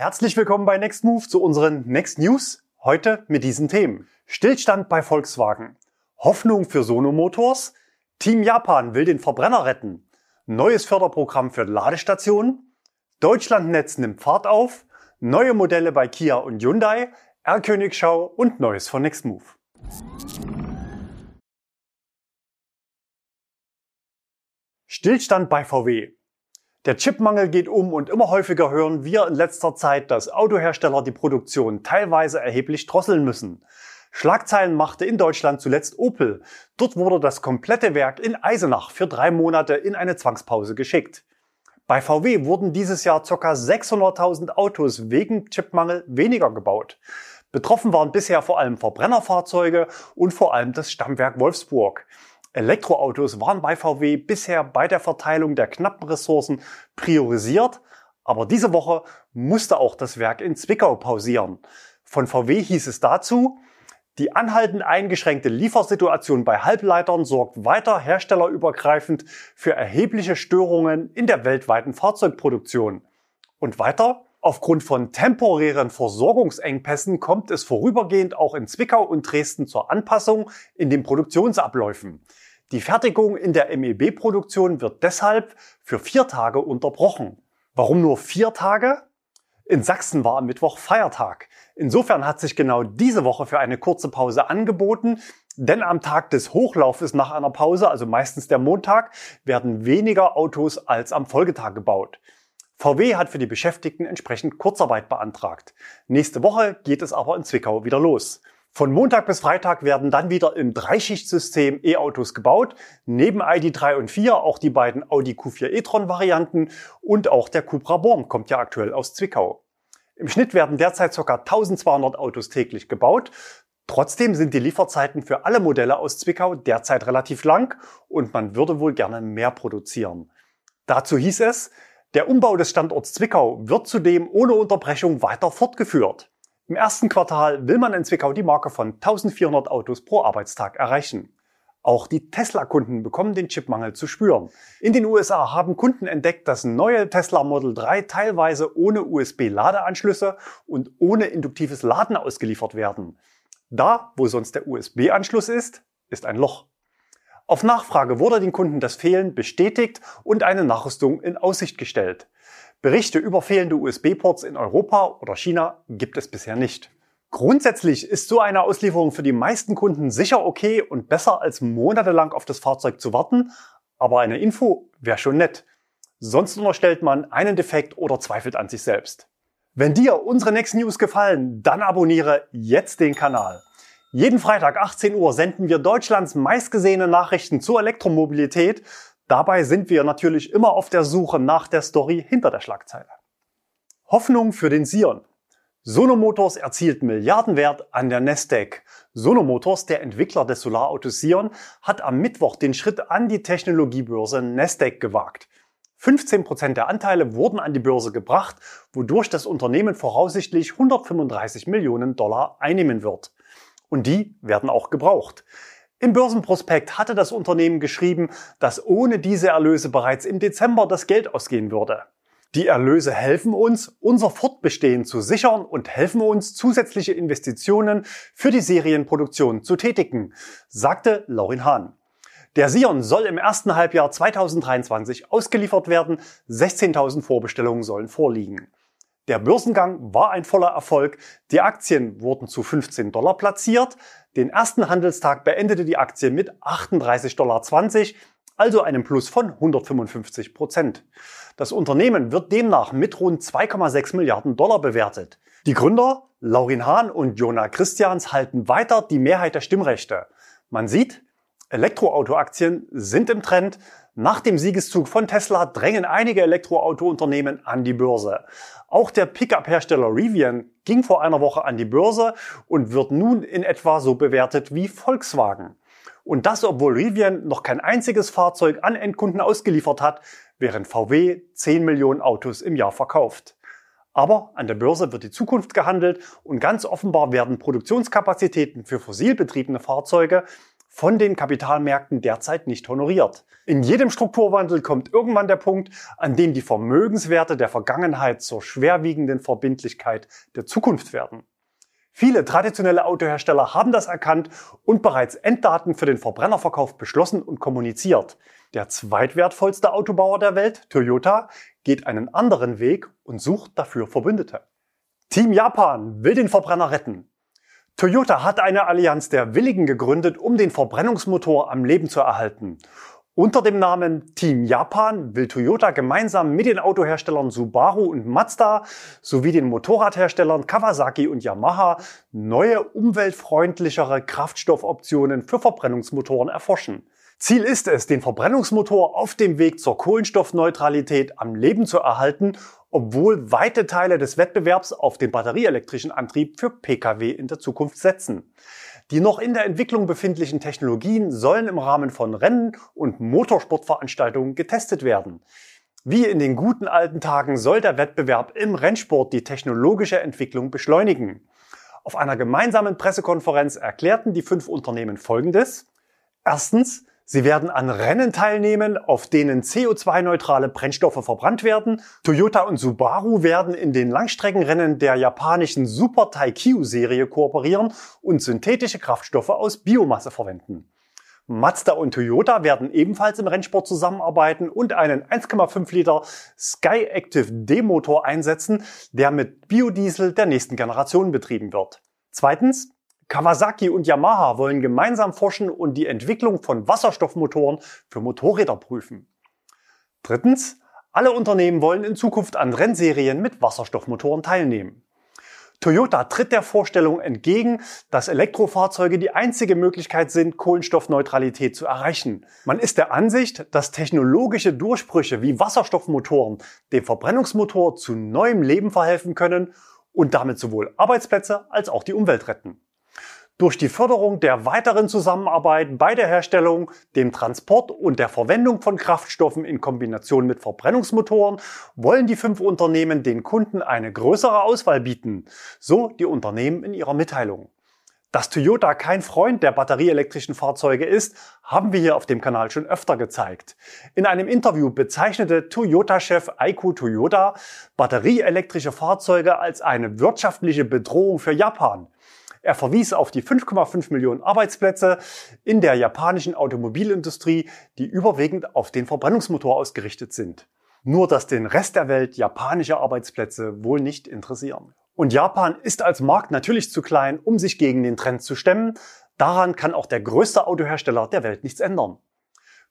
Herzlich willkommen bei Next Move zu unseren Next News. Heute mit diesen Themen. Stillstand bei Volkswagen. Hoffnung für Sono Motors. Team Japan will den Verbrenner retten. Neues Förderprogramm für Ladestationen. Deutschlandnetz nimmt Fahrt auf. Neue Modelle bei Kia und Hyundai. R-Königschau und Neues von Next Move. Stillstand bei VW. Der Chipmangel geht um und immer häufiger hören wir in letzter Zeit, dass Autohersteller die Produktion teilweise erheblich drosseln müssen. Schlagzeilen machte in Deutschland zuletzt Opel. Dort wurde das komplette Werk in Eisenach für drei Monate in eine Zwangspause geschickt. Bei VW wurden dieses Jahr ca. 600.000 Autos wegen Chipmangel weniger gebaut. Betroffen waren bisher vor allem Verbrennerfahrzeuge und vor allem das Stammwerk Wolfsburg. Elektroautos waren bei VW bisher bei der Verteilung der knappen Ressourcen priorisiert, aber diese Woche musste auch das Werk in Zwickau pausieren. Von VW hieß es dazu, die anhaltend eingeschränkte Liefersituation bei Halbleitern sorgt weiter herstellerübergreifend für erhebliche Störungen in der weltweiten Fahrzeugproduktion. Und weiter, aufgrund von temporären Versorgungsengpässen kommt es vorübergehend auch in Zwickau und Dresden zur Anpassung in den Produktionsabläufen. Die Fertigung in der MEB-Produktion wird deshalb für vier Tage unterbrochen. Warum nur vier Tage? In Sachsen war am Mittwoch Feiertag. Insofern hat sich genau diese Woche für eine kurze Pause angeboten, denn am Tag des Hochlaufes nach einer Pause, also meistens der Montag, werden weniger Autos als am Folgetag gebaut. VW hat für die Beschäftigten entsprechend Kurzarbeit beantragt. Nächste Woche geht es aber in Zwickau wieder los. Von Montag bis Freitag werden dann wieder im Dreischichtsystem E-Autos gebaut. Neben ID3 und 4 auch die beiden Audi Q4 e-tron Varianten und auch der Cupra Born kommt ja aktuell aus Zwickau. Im Schnitt werden derzeit ca. 1200 Autos täglich gebaut. Trotzdem sind die Lieferzeiten für alle Modelle aus Zwickau derzeit relativ lang und man würde wohl gerne mehr produzieren. Dazu hieß es, der Umbau des Standorts Zwickau wird zudem ohne Unterbrechung weiter fortgeführt. Im ersten Quartal will man in Zwickau die Marke von 1400 Autos pro Arbeitstag erreichen. Auch die Tesla-Kunden bekommen den Chipmangel zu spüren. In den USA haben Kunden entdeckt, dass neue Tesla Model 3 teilweise ohne USB-Ladeanschlüsse und ohne induktives Laden ausgeliefert werden. Da, wo sonst der USB-Anschluss ist, ist ein Loch. Auf Nachfrage wurde den Kunden das Fehlen bestätigt und eine Nachrüstung in Aussicht gestellt. Berichte über fehlende USB-Ports in Europa oder China gibt es bisher nicht. Grundsätzlich ist so eine Auslieferung für die meisten Kunden sicher okay und besser als monatelang auf das Fahrzeug zu warten, aber eine Info wäre schon nett. Sonst unterstellt man einen Defekt oder zweifelt an sich selbst. Wenn dir unsere Next News gefallen, dann abonniere jetzt den Kanal. Jeden Freitag 18 Uhr senden wir Deutschlands meistgesehene Nachrichten zur Elektromobilität Dabei sind wir natürlich immer auf der Suche nach der Story hinter der Schlagzeile. Hoffnung für den Sion. Sono Motors erzielt Milliardenwert an der Nasdaq. Sono Motors, der Entwickler des Solarautos Sion, hat am Mittwoch den Schritt an die Technologiebörse Nasdaq gewagt. 15% der Anteile wurden an die Börse gebracht, wodurch das Unternehmen voraussichtlich 135 Millionen Dollar einnehmen wird. Und die werden auch gebraucht. Im Börsenprospekt hatte das Unternehmen geschrieben, dass ohne diese Erlöse bereits im Dezember das Geld ausgehen würde. Die Erlöse helfen uns, unser Fortbestehen zu sichern und helfen uns, zusätzliche Investitionen für die Serienproduktion zu tätigen, sagte Laurin Hahn. Der Sion soll im ersten Halbjahr 2023 ausgeliefert werden. 16.000 Vorbestellungen sollen vorliegen. Der Börsengang war ein voller Erfolg. Die Aktien wurden zu 15 Dollar platziert. Den ersten Handelstag beendete die Aktie mit 38,20 Dollar, also einem Plus von 155 Prozent. Das Unternehmen wird demnach mit rund 2,6 Milliarden Dollar bewertet. Die Gründer, Laurin Hahn und Jonah Christians, halten weiter die Mehrheit der Stimmrechte. Man sieht, Elektroautoaktien sind im Trend. Nach dem Siegeszug von Tesla drängen einige Elektroautounternehmen an die Börse. Auch der Pickup-Hersteller Rivian ging vor einer Woche an die Börse und wird nun in etwa so bewertet wie Volkswagen. Und das, obwohl Rivian noch kein einziges Fahrzeug an Endkunden ausgeliefert hat, während VW 10 Millionen Autos im Jahr verkauft. Aber an der Börse wird die Zukunft gehandelt und ganz offenbar werden Produktionskapazitäten für fossilbetriebene Fahrzeuge von den Kapitalmärkten derzeit nicht honoriert. In jedem Strukturwandel kommt irgendwann der Punkt, an dem die Vermögenswerte der Vergangenheit zur schwerwiegenden Verbindlichkeit der Zukunft werden. Viele traditionelle Autohersteller haben das erkannt und bereits Enddaten für den Verbrennerverkauf beschlossen und kommuniziert. Der zweitwertvollste Autobauer der Welt, Toyota, geht einen anderen Weg und sucht dafür Verbündete. Team Japan will den Verbrenner retten. Toyota hat eine Allianz der Willigen gegründet, um den Verbrennungsmotor am Leben zu erhalten. Unter dem Namen Team Japan will Toyota gemeinsam mit den Autoherstellern Subaru und Mazda sowie den Motorradherstellern Kawasaki und Yamaha neue umweltfreundlichere Kraftstoffoptionen für Verbrennungsmotoren erforschen. Ziel ist es, den Verbrennungsmotor auf dem Weg zur Kohlenstoffneutralität am Leben zu erhalten, obwohl weite Teile des Wettbewerbs auf den batterieelektrischen Antrieb für Pkw in der Zukunft setzen. Die noch in der Entwicklung befindlichen Technologien sollen im Rahmen von Rennen und Motorsportveranstaltungen getestet werden. Wie in den guten alten Tagen soll der Wettbewerb im Rennsport die technologische Entwicklung beschleunigen. Auf einer gemeinsamen Pressekonferenz erklärten die fünf Unternehmen Folgendes. Erstens, Sie werden an Rennen teilnehmen, auf denen CO2-neutrale Brennstoffe verbrannt werden. Toyota und Subaru werden in den Langstreckenrennen der japanischen Super Taikyu-Serie kooperieren und synthetische Kraftstoffe aus Biomasse verwenden. Mazda und Toyota werden ebenfalls im Rennsport zusammenarbeiten und einen 1,5 Liter Sky Active D-Motor einsetzen, der mit Biodiesel der nächsten Generation betrieben wird. Zweitens, Kawasaki und Yamaha wollen gemeinsam forschen und die Entwicklung von Wasserstoffmotoren für Motorräder prüfen. Drittens, alle Unternehmen wollen in Zukunft an Rennserien mit Wasserstoffmotoren teilnehmen. Toyota tritt der Vorstellung entgegen, dass Elektrofahrzeuge die einzige Möglichkeit sind, Kohlenstoffneutralität zu erreichen. Man ist der Ansicht, dass technologische Durchbrüche wie Wasserstoffmotoren dem Verbrennungsmotor zu neuem Leben verhelfen können und damit sowohl Arbeitsplätze als auch die Umwelt retten. Durch die Förderung der weiteren Zusammenarbeit bei der Herstellung, dem Transport und der Verwendung von Kraftstoffen in Kombination mit Verbrennungsmotoren wollen die fünf Unternehmen den Kunden eine größere Auswahl bieten, so die Unternehmen in ihrer Mitteilung. Dass Toyota kein Freund der batterieelektrischen Fahrzeuge ist, haben wir hier auf dem Kanal schon öfter gezeigt. In einem Interview bezeichnete Toyota-Chef Aiko Toyota batterieelektrische Fahrzeuge als eine wirtschaftliche Bedrohung für Japan. Er verwies auf die 5,5 Millionen Arbeitsplätze in der japanischen Automobilindustrie, die überwiegend auf den Verbrennungsmotor ausgerichtet sind. Nur dass den Rest der Welt japanische Arbeitsplätze wohl nicht interessieren. Und Japan ist als Markt natürlich zu klein, um sich gegen den Trend zu stemmen. Daran kann auch der größte Autohersteller der Welt nichts ändern.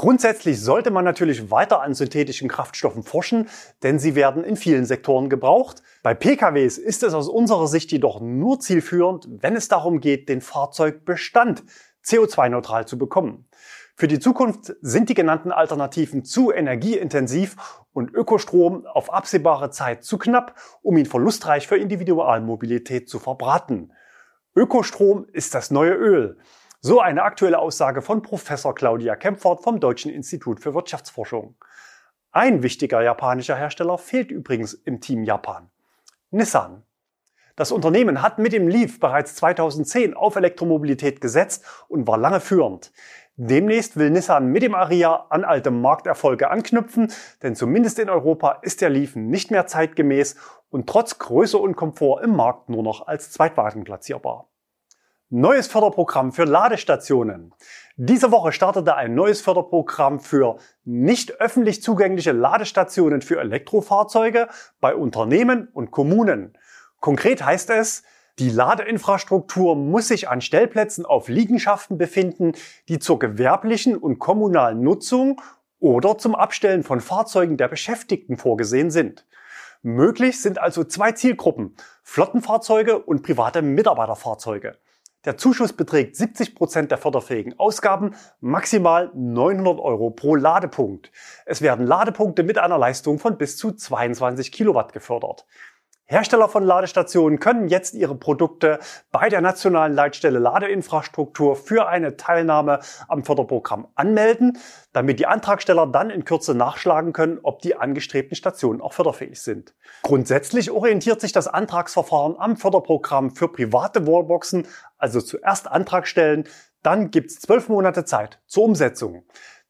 Grundsätzlich sollte man natürlich weiter an synthetischen Kraftstoffen forschen, denn sie werden in vielen Sektoren gebraucht. Bei PKWs ist es aus unserer Sicht jedoch nur zielführend, wenn es darum geht, den Fahrzeugbestand CO2-neutral zu bekommen. Für die Zukunft sind die genannten Alternativen zu energieintensiv und Ökostrom auf absehbare Zeit zu knapp, um ihn verlustreich für Individualmobilität zu verbraten. Ökostrom ist das neue Öl. So eine aktuelle Aussage von Professor Claudia Kempfert vom Deutschen Institut für Wirtschaftsforschung. Ein wichtiger japanischer Hersteller fehlt übrigens im Team Japan. Nissan. Das Unternehmen hat mit dem Leaf bereits 2010 auf Elektromobilität gesetzt und war lange führend. Demnächst will Nissan mit dem Aria an alte Markterfolge anknüpfen, denn zumindest in Europa ist der Leaf nicht mehr zeitgemäß und trotz Größe und Komfort im Markt nur noch als Zweitwagen platzierbar. Neues Förderprogramm für Ladestationen. Diese Woche startete ein neues Förderprogramm für nicht öffentlich zugängliche Ladestationen für Elektrofahrzeuge bei Unternehmen und Kommunen. Konkret heißt es, die Ladeinfrastruktur muss sich an Stellplätzen auf Liegenschaften befinden, die zur gewerblichen und kommunalen Nutzung oder zum Abstellen von Fahrzeugen der Beschäftigten vorgesehen sind. Möglich sind also zwei Zielgruppen, Flottenfahrzeuge und private Mitarbeiterfahrzeuge. Der Zuschuss beträgt 70 Prozent der förderfähigen Ausgaben, maximal 900 Euro pro Ladepunkt. Es werden Ladepunkte mit einer Leistung von bis zu 22 Kilowatt gefördert. Hersteller von Ladestationen können jetzt ihre Produkte bei der nationalen Leitstelle Ladeinfrastruktur für eine Teilnahme am Förderprogramm anmelden, damit die Antragsteller dann in Kürze nachschlagen können, ob die angestrebten Stationen auch förderfähig sind. Grundsätzlich orientiert sich das Antragsverfahren am Förderprogramm für private Wallboxen, also zuerst Antrag stellen, dann gibt's zwölf Monate Zeit zur Umsetzung.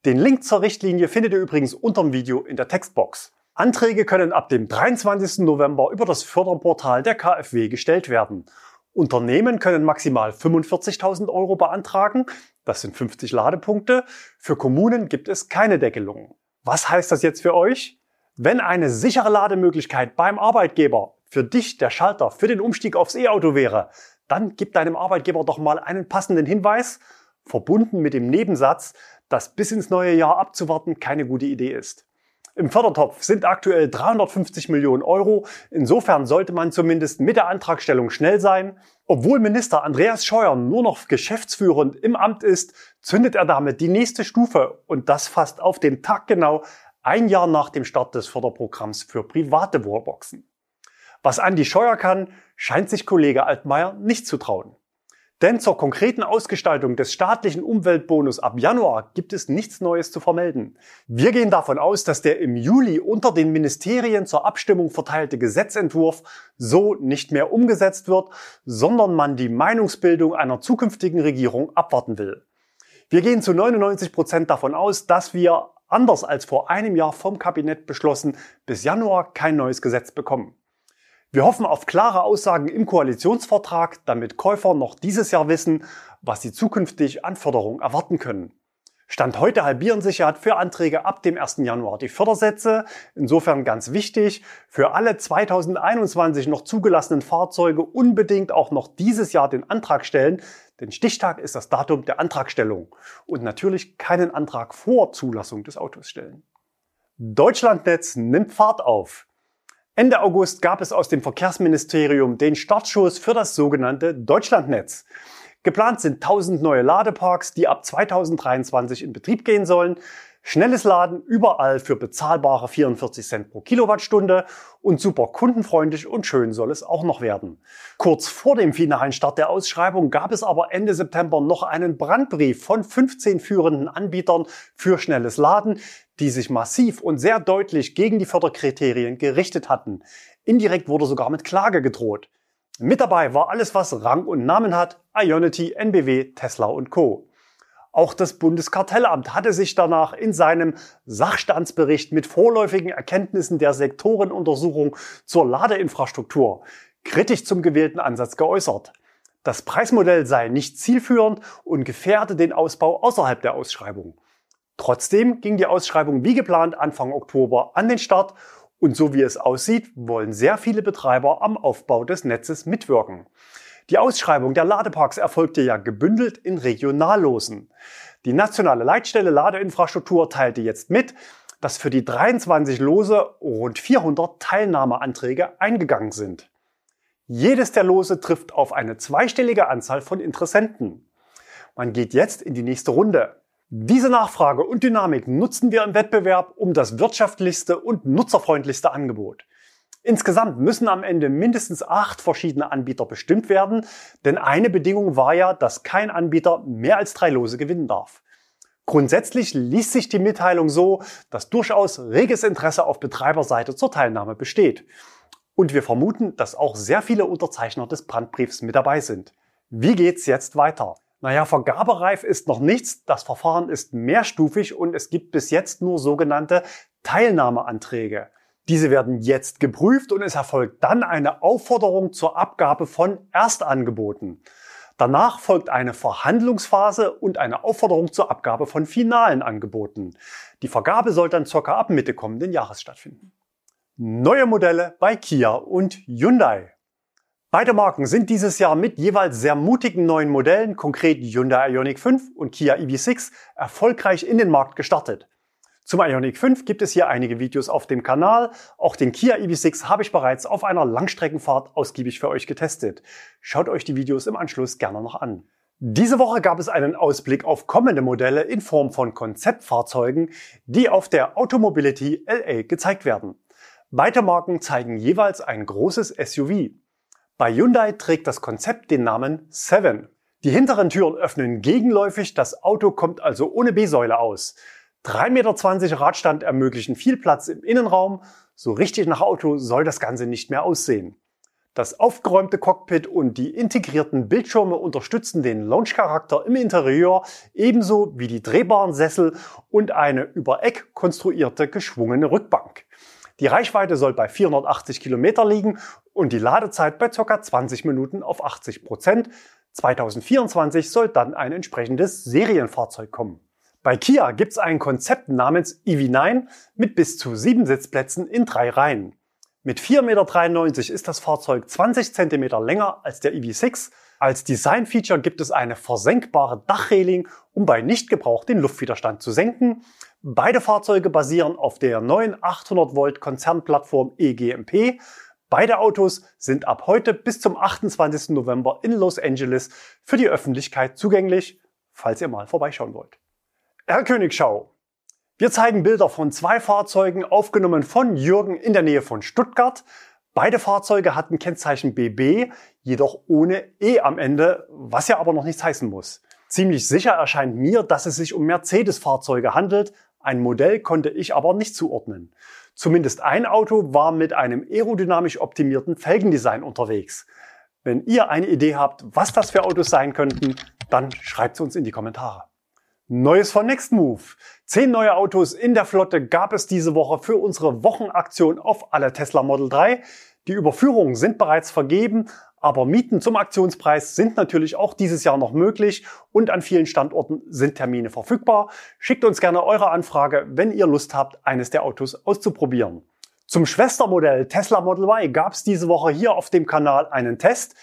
Den Link zur Richtlinie findet ihr übrigens unter dem Video in der Textbox. Anträge können ab dem 23. November über das Förderportal der KfW gestellt werden. Unternehmen können maximal 45.000 Euro beantragen. Das sind 50 Ladepunkte. Für Kommunen gibt es keine Deckelung. Was heißt das jetzt für euch? Wenn eine sichere Lademöglichkeit beim Arbeitgeber für dich der Schalter für den Umstieg aufs E-Auto wäre, dann gib deinem Arbeitgeber doch mal einen passenden Hinweis, verbunden mit dem Nebensatz, dass bis ins neue Jahr abzuwarten keine gute Idee ist. Im Fördertopf sind aktuell 350 Millionen Euro. Insofern sollte man zumindest mit der Antragstellung schnell sein. Obwohl Minister Andreas Scheuer nur noch geschäftsführend im Amt ist, zündet er damit die nächste Stufe und das fast auf den Tag genau ein Jahr nach dem Start des Förderprogramms für private Wallboxen. Was Andi Scheuer kann, scheint sich Kollege Altmaier nicht zu trauen. Denn zur konkreten Ausgestaltung des staatlichen Umweltbonus ab Januar gibt es nichts Neues zu vermelden. Wir gehen davon aus, dass der im Juli unter den Ministerien zur Abstimmung verteilte Gesetzentwurf so nicht mehr umgesetzt wird, sondern man die Meinungsbildung einer zukünftigen Regierung abwarten will. Wir gehen zu 99 Prozent davon aus, dass wir, anders als vor einem Jahr vom Kabinett beschlossen, bis Januar kein neues Gesetz bekommen. Wir hoffen auf klare Aussagen im Koalitionsvertrag, damit Käufer noch dieses Jahr wissen, was sie zukünftig an Förderung erwarten können. Stand heute halbieren sich ja für Anträge ab dem 1. Januar die Fördersätze. Insofern ganz wichtig, für alle 2021 noch zugelassenen Fahrzeuge unbedingt auch noch dieses Jahr den Antrag stellen, denn Stichtag ist das Datum der Antragstellung und natürlich keinen Antrag vor Zulassung des Autos stellen. Deutschlandnetz nimmt Fahrt auf. Ende August gab es aus dem Verkehrsministerium den Startschuss für das sogenannte Deutschlandnetz. Geplant sind 1000 neue Ladeparks, die ab 2023 in Betrieb gehen sollen. Schnelles Laden überall für bezahlbare 44 Cent pro Kilowattstunde und super kundenfreundlich und schön soll es auch noch werden. Kurz vor dem finalen Start der Ausschreibung gab es aber Ende September noch einen Brandbrief von 15 führenden Anbietern für schnelles Laden, die sich massiv und sehr deutlich gegen die Förderkriterien gerichtet hatten. Indirekt wurde sogar mit Klage gedroht. Mit dabei war alles, was Rang und Namen hat, Ionity, NBW, Tesla und Co. Auch das Bundeskartellamt hatte sich danach in seinem Sachstandsbericht mit vorläufigen Erkenntnissen der Sektorenuntersuchung zur Ladeinfrastruktur kritisch zum gewählten Ansatz geäußert. Das Preismodell sei nicht zielführend und gefährde den Ausbau außerhalb der Ausschreibung. Trotzdem ging die Ausschreibung wie geplant Anfang Oktober an den Start und so wie es aussieht, wollen sehr viele Betreiber am Aufbau des Netzes mitwirken. Die Ausschreibung der Ladeparks erfolgte ja gebündelt in Regionallosen. Die nationale Leitstelle Ladeinfrastruktur teilte jetzt mit, dass für die 23 Lose rund 400 Teilnahmeanträge eingegangen sind. Jedes der Lose trifft auf eine zweistellige Anzahl von Interessenten. Man geht jetzt in die nächste Runde. Diese Nachfrage und Dynamik nutzen wir im Wettbewerb um das wirtschaftlichste und nutzerfreundlichste Angebot. Insgesamt müssen am Ende mindestens acht verschiedene Anbieter bestimmt werden, denn eine Bedingung war ja, dass kein Anbieter mehr als drei Lose gewinnen darf. Grundsätzlich liest sich die Mitteilung so, dass durchaus reges Interesse auf Betreiberseite zur Teilnahme besteht. Und wir vermuten, dass auch sehr viele Unterzeichner des Brandbriefs mit dabei sind. Wie geht's jetzt weiter? Naja, vergabereif ist noch nichts. Das Verfahren ist mehrstufig und es gibt bis jetzt nur sogenannte Teilnahmeanträge. Diese werden jetzt geprüft und es erfolgt dann eine Aufforderung zur Abgabe von Erstangeboten. Danach folgt eine Verhandlungsphase und eine Aufforderung zur Abgabe von finalen Angeboten. Die Vergabe soll dann circa ab Mitte kommenden Jahres stattfinden. Neue Modelle bei Kia und Hyundai. Beide Marken sind dieses Jahr mit jeweils sehr mutigen neuen Modellen, konkret Hyundai Ioniq 5 und Kia EV6, erfolgreich in den Markt gestartet. Zum Ioniq 5 gibt es hier einige Videos auf dem Kanal. Auch den Kia EV6 habe ich bereits auf einer Langstreckenfahrt ausgiebig für euch getestet. Schaut euch die Videos im Anschluss gerne noch an. Diese Woche gab es einen Ausblick auf kommende Modelle in Form von Konzeptfahrzeugen, die auf der Automobility LA gezeigt werden. Beide Marken zeigen jeweils ein großes SUV. Bei Hyundai trägt das Konzept den Namen Seven. Die hinteren Türen öffnen gegenläufig, das Auto kommt also ohne B-Säule aus. 3,20 Meter Radstand ermöglichen viel Platz im Innenraum. So richtig nach Auto soll das Ganze nicht mehr aussehen. Das aufgeräumte Cockpit und die integrierten Bildschirme unterstützen den Lounge-Charakter im Interieur ebenso wie die drehbaren Sessel und eine über Eck konstruierte geschwungene Rückbank. Die Reichweite soll bei 480 Kilometer liegen und die Ladezeit bei ca. 20 Minuten auf 80 Prozent. 2024 soll dann ein entsprechendes Serienfahrzeug kommen. Bei Kia gibt es ein Konzept namens EV9 mit bis zu sieben Sitzplätzen in drei Reihen. Mit 4,93 Meter ist das Fahrzeug 20 cm länger als der EV6. Als Designfeature gibt es eine versenkbare Dachreling, um bei Nichtgebrauch den Luftwiderstand zu senken. Beide Fahrzeuge basieren auf der neuen 800 Volt Konzernplattform eGMP. Beide Autos sind ab heute bis zum 28. November in Los Angeles für die Öffentlichkeit zugänglich, falls ihr mal vorbeischauen wollt. Herr Königschau, wir zeigen Bilder von zwei Fahrzeugen, aufgenommen von Jürgen in der Nähe von Stuttgart. Beide Fahrzeuge hatten Kennzeichen BB, jedoch ohne E am Ende, was ja aber noch nichts heißen muss. Ziemlich sicher erscheint mir, dass es sich um Mercedes-Fahrzeuge handelt. Ein Modell konnte ich aber nicht zuordnen. Zumindest ein Auto war mit einem aerodynamisch optimierten Felgendesign unterwegs. Wenn ihr eine Idee habt, was das für Autos sein könnten, dann schreibt es uns in die Kommentare. Neues von Nextmove. Zehn neue Autos in der Flotte gab es diese Woche für unsere Wochenaktion auf alle Tesla Model 3. Die Überführungen sind bereits vergeben, aber Mieten zum Aktionspreis sind natürlich auch dieses Jahr noch möglich und an vielen Standorten sind Termine verfügbar. Schickt uns gerne eure Anfrage, wenn ihr Lust habt, eines der Autos auszuprobieren. Zum Schwestermodell Tesla Model Y gab es diese Woche hier auf dem Kanal einen Test.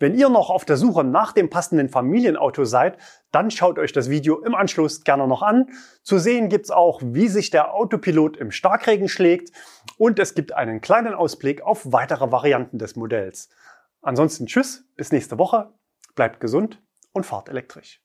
Wenn ihr noch auf der Suche nach dem passenden Familienauto seid, dann schaut euch das Video im Anschluss gerne noch an. Zu sehen gibt's auch, wie sich der Autopilot im Starkregen schlägt und es gibt einen kleinen Ausblick auf weitere Varianten des Modells. Ansonsten tschüss, bis nächste Woche, bleibt gesund und fahrt elektrisch.